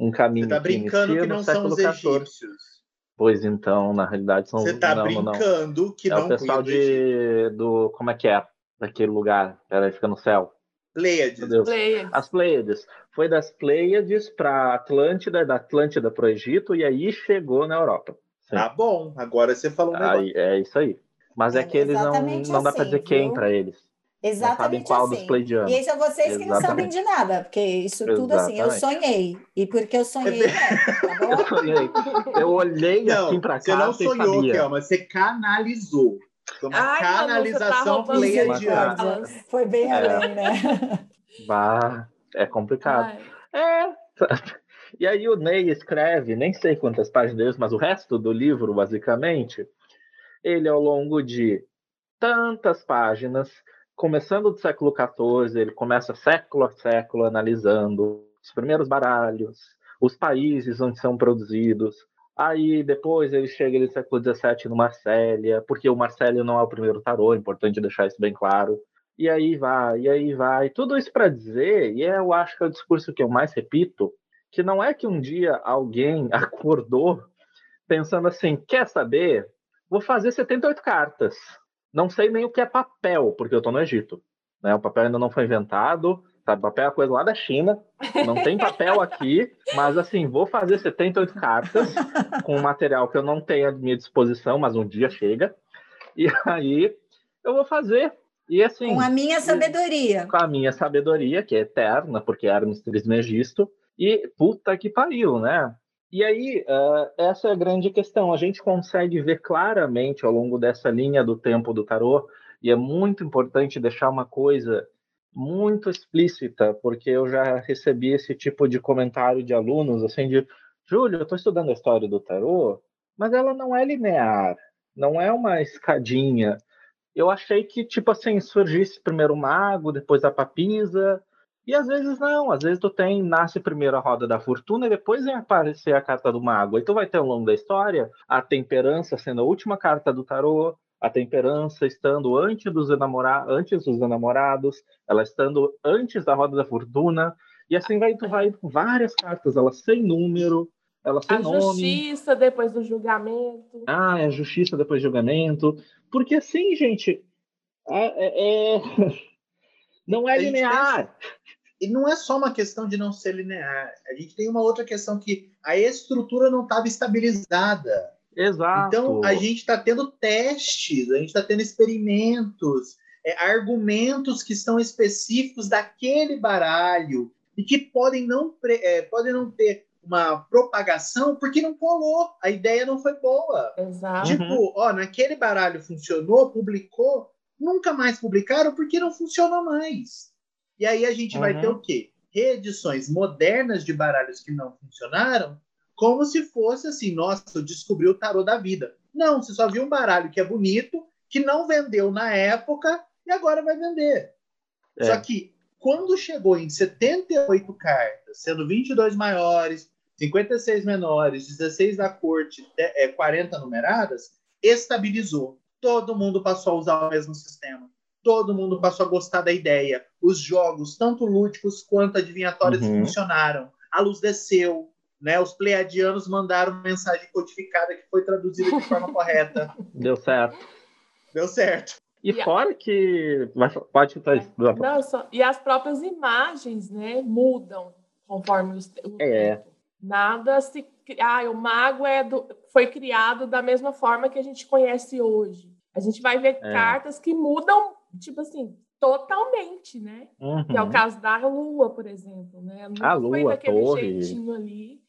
um caminho Você tá brincando que, que não são os egípcios. Pois então, na realidade são Você tá não, brincando não. que é não o pessoal de do como é que é? Daquele lugar, ela fica no céu. Pleiades. Pleiades. As Pleiades. Foi das Pleiades para Atlântida, da Atlântida para o Egito e aí chegou na Europa. Sim. Tá bom, agora você falou um aí, É isso aí. Mas é, é que eles não, não dá para dizer viu? quem para eles. Exatamente não sabem qual assim. dos Pleiadianos. E são vocês Exatamente. que não sabem de nada, porque isso tudo Exatamente. assim, eu sonhei. E porque eu sonhei, tá bom? eu sonhei. Eu olhei não, assim para cá. Você não sonhou, Kelma, você canalizou. Foi uma Ai, canalização tá pleiadiana. Foi bem é. além, né? Bah, é complicado. Ai. É. E aí o Ney escreve, nem sei quantas páginas, mas o resto do livro, basicamente, ele ao longo de tantas páginas, começando do século XIV, ele começa século a século analisando os primeiros baralhos, os países onde são produzidos, Aí depois ele chega no século XVII no Marsella, porque o Marsella não é o primeiro tarô, é importante deixar isso bem claro. E aí vai, e aí vai. Tudo isso para dizer, e eu acho que é o discurso que eu mais repito, que não é que um dia alguém acordou pensando assim, quer saber? Vou fazer 78 cartas. Não sei nem o que é papel, porque eu estou no Egito. Né? O papel ainda não foi inventado, Sabe, papel é coisa lá da China, não tem papel aqui, mas assim, vou fazer 78 cartas com um material que eu não tenho à minha disposição, mas um dia chega. E aí eu vou fazer. E assim. Com a minha sabedoria. Com a minha sabedoria, que é eterna, porque Hermes Trismegisto. E puta que pariu, né? E aí, uh, essa é a grande questão. A gente consegue ver claramente ao longo dessa linha do tempo do tarô, e é muito importante deixar uma coisa muito explícita, porque eu já recebi esse tipo de comentário de alunos, assim, de Júlio, eu estou estudando a história do tarô, mas ela não é linear, não é uma escadinha. Eu achei que, tipo assim, surgisse primeiro o mago, depois a papisa, e às vezes não, às vezes tu tem, nasce primeiro a roda da fortuna e depois vem aparecer a carta do mago. Aí tu vai ter ao longo da história a temperança sendo a última carta do tarô, a temperança estando antes dos, enamora antes dos enamorados, ela estando antes da roda da fortuna, e assim vai, tu vai várias cartas, elas sem número, ela sem a nome. justiça depois do julgamento. Ah, é a justiça depois do julgamento. Porque assim, gente, é, é... não é linear. E não é só uma questão de não ser linear. A gente tem uma outra questão que a estrutura não estava estabilizada. Exato. Então a gente está tendo testes, a gente está tendo experimentos, é, argumentos que são específicos daquele baralho e que podem não, é, podem não ter uma propagação porque não colou, a ideia não foi boa. Exato. Tipo, uhum. ó, naquele baralho funcionou, publicou, nunca mais publicaram porque não funcionou mais. E aí a gente uhum. vai ter uhum. o quê? Reedições modernas de baralhos que não funcionaram, como se fosse assim, nossa, eu descobri o tarô da vida. Não, você só viu um baralho que é bonito, que não vendeu na época e agora vai vender. É. Só que quando chegou em 78 cartas, sendo 22 maiores, 56 menores, 16 da corte, 40 numeradas, estabilizou. Todo mundo passou a usar o mesmo sistema todo mundo passou a gostar da ideia. Os jogos, tanto lúdicos quanto adivinhatórios, uhum. funcionaram. A luz desceu, né? Os pleiadianos mandaram mensagem codificada que foi traduzida de forma correta. Deu certo. Deu certo. E, e fora a... que. Pode estar. Não, só... E as próprias imagens, né? Mudam conforme o é. tempo. Nada se. Ah, o mago é do... foi criado da mesma forma que a gente conhece hoje. A gente vai ver é. cartas que mudam tipo assim, totalmente, né? Uhum. Que é o caso da Lua, por exemplo, né? Não a Lua, foi daquele torre. jeitinho ali.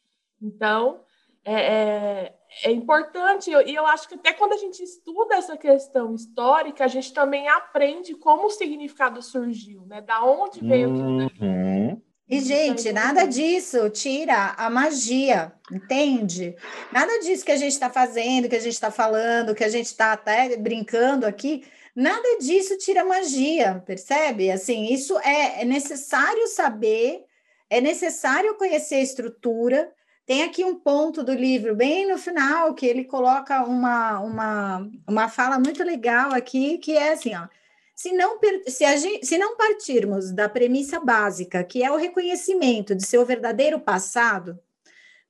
Então, é, é, é importante, e eu, eu, acho que até quando a gente estuda essa questão histórica, a gente também aprende como o significado surgiu, né? Da onde veio uhum. aquilo E, gente, nada disso tira a magia, entende? Nada disso que a gente está fazendo, que a gente está falando, que a gente está até brincando aqui, Nada disso tira magia, percebe? Assim, isso é, é necessário saber, é necessário conhecer a estrutura. Tem aqui um ponto do livro, bem no final, que ele coloca uma, uma, uma fala muito legal aqui, que é assim, ó. Se não, se, gente, se não partirmos da premissa básica, que é o reconhecimento de seu verdadeiro passado,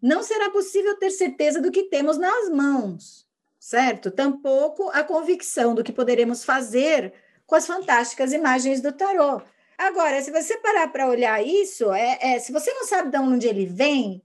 não será possível ter certeza do que temos nas mãos certo? Tampouco a convicção do que poderemos fazer com as fantásticas imagens do tarô. Agora, se você parar para olhar isso, é, é, se você não sabe de onde ele vem,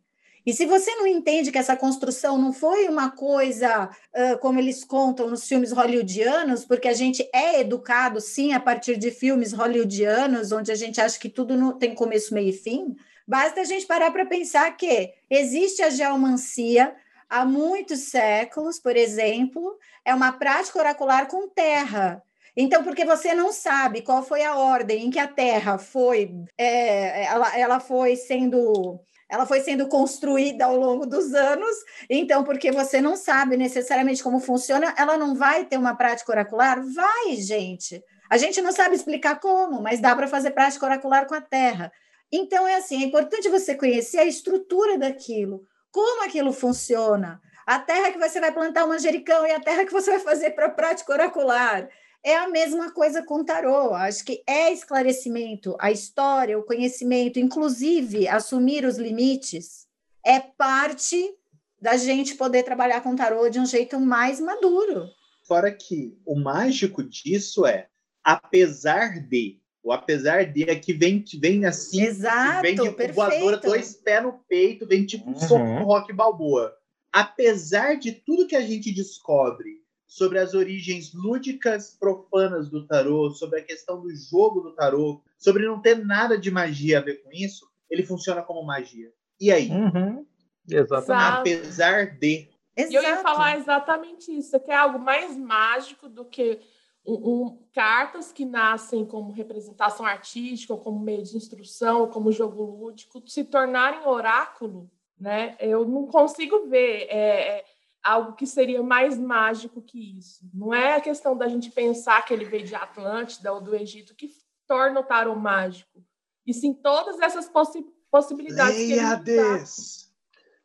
e se você não entende que essa construção não foi uma coisa uh, como eles contam nos filmes hollywoodianos, porque a gente é educado, sim, a partir de filmes hollywoodianos, onde a gente acha que tudo não tem começo, meio e fim, basta a gente parar para pensar que existe a geomancia, há muitos séculos, por exemplo, é uma prática oracular com terra. Então, porque você não sabe qual foi a ordem em que a Terra foi, é, ela, ela foi sendo ela foi sendo construída ao longo dos anos, então, porque você não sabe necessariamente como funciona, ela não vai ter uma prática oracular? Vai, gente. A gente não sabe explicar como, mas dá para fazer prática oracular com a Terra. Então, é assim: é importante você conhecer a estrutura daquilo, como aquilo funciona. A terra que você vai plantar o manjericão e a terra que você vai fazer para prática oracular. É a mesma coisa com tarô. Acho que é esclarecimento, a história, o conhecimento, inclusive assumir os limites, é parte da gente poder trabalhar com tarô de um jeito mais maduro. Fora que o mágico disso é, apesar de O apesar de é que vem, vem assim, Exato, vem de perfeito. voadora, dois pés no peito, vem tipo um Uhum. soco no rock balboa. Apesar de tudo que a gente descobre sobre as origens lúdicas profanas do tarô, sobre a questão do jogo do tarô, sobre não ter nada de magia a ver com isso, ele funciona como magia. E aí? Uhum. Exatamente. Exato. Apesar de. E eu ia Exato. falar exatamente isso, que é algo mais mágico do que um, um- cartas que nascem como representação artística, ou como meio de instrução, ou como jogo lúdico, se tornarem oráculo, né? Eu não consigo ver é, é, algo que seria mais mágico que isso. Não é a questão da gente pensar que ele veio de Atlântida ou do Egito que torna o tarô mágico. E sim todas essas possi possibilidades que ele dá.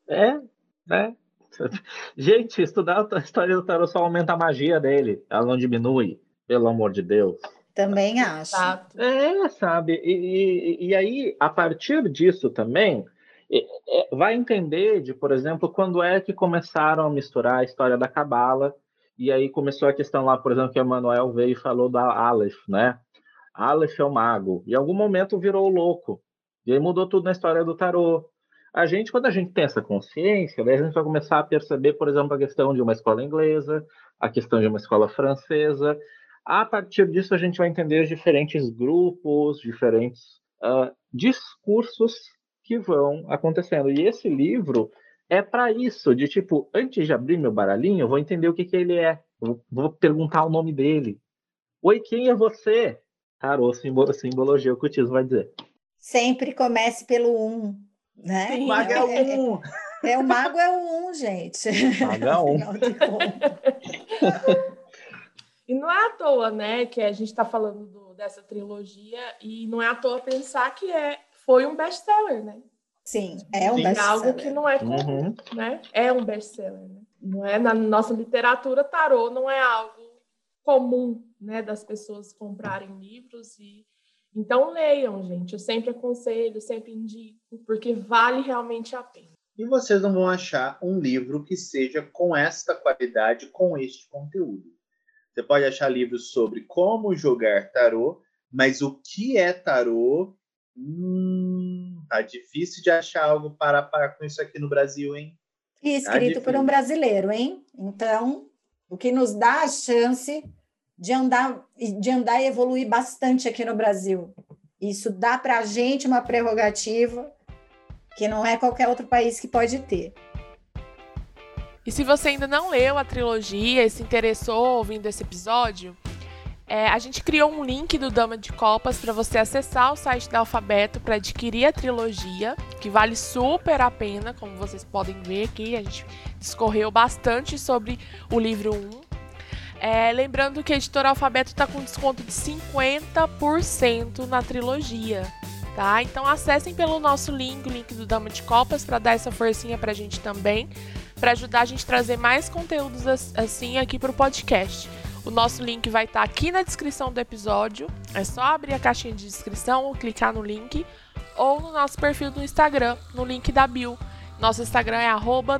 É, né? Gente, estudar a história do tarô só aumenta a magia dele. Ela não diminui, pelo amor de Deus. Também acho. É, sabe? E, e, e aí, a partir disso também, vai entender de, por exemplo, quando é que começaram a misturar a história da Cabala. E aí começou a questão lá, por exemplo, que o Emanuel veio e falou da Aleph, né? Aleph é o mago. E em algum momento virou louco. E aí mudou tudo na história do tarô. A gente, quando a gente tem essa consciência, daí a gente vai começar a perceber, por exemplo, a questão de uma escola inglesa, a questão de uma escola francesa. A partir disso, a gente vai entender os diferentes grupos, diferentes ah, discursos que vão acontecendo. E esse livro é para isso, de tipo, antes de abrir meu baralhinho, eu vou entender o que, que ele é. Vou perguntar o nome dele. Oi, quem é você? Tarô, simbolo, simbologia, o cutismo vai dizer. Sempre comece pelo um, né? Sim. Maga É, um! é, o mago é o um, gente. Maga um. Afinal de contas. E não é à toa, né, que a gente está falando do- dessa trilogia e não é à toa pensar que é, foi um best-seller, né? Sim, é um Sim. É algo best-seller. que não é comum, Uhum. né? É um best-seller, né? Não é na nossa literatura tarô não é algo comum, né, das pessoas comprarem livros e então leiam, gente. Eu sempre aconselho, sempre indico, porque vale realmente a pena. E vocês não vão achar um livro que seja com esta qualidade, com este conteúdo. Você pode achar livros sobre como jogar tarô, mas o que é tarô? Hum, tá difícil de achar algo para par com isso aqui no Brasil, hein? E escrito por um brasileiro, hein? Então, o que nos dá a chance de andar, de andar e evoluir bastante aqui no Brasil. Isso dá para a gente uma prerrogativa que não é qualquer outro país que pode ter. E se você ainda não leu a trilogia e se interessou ouvindo esse episódio, é, a gente criou um link do Dama de Copas para você acessar o site da Alfabeto para adquirir a trilogia, que vale super a pena, como vocês podem ver aqui. A gente discorreu bastante sobre o livro 1. É, lembrando que a editora Alfabeto está com desconto de 50% na trilogia. Tá? Então acessem pelo nosso link, o link do Dama de Copas, para dar essa forcinha pra gente também para ajudar a gente a trazer mais conteúdos assim aqui para o podcast. O nosso link vai estar aqui na descrição do episódio. É só abrir a caixinha de descrição, clicar no link ou no nosso perfil do Instagram, no link da bio. Nosso Instagram é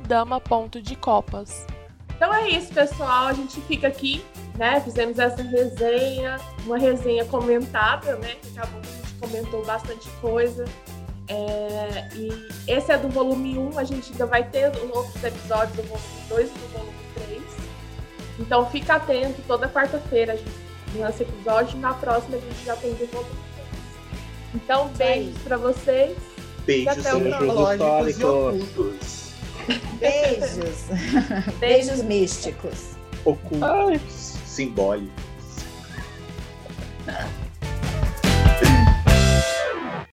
@dama.decopas. Então é isso, pessoal. A gente fica aqui, né? Fizemos essa resenha, uma resenha comentada, né? Que acabou que a gente comentou bastante coisa. É, e esse é do volume 1, a gente ainda vai ter outros episódios do volume 2 e do volume 3. Então fica atento, toda quarta-feira a gente lança episódio, na próxima a gente já tem desenvolvimento. Então, beijos para vocês. Beijos mitológicos e ocultos. Beijos. beijos místicos. Ocultos. Simbólicos.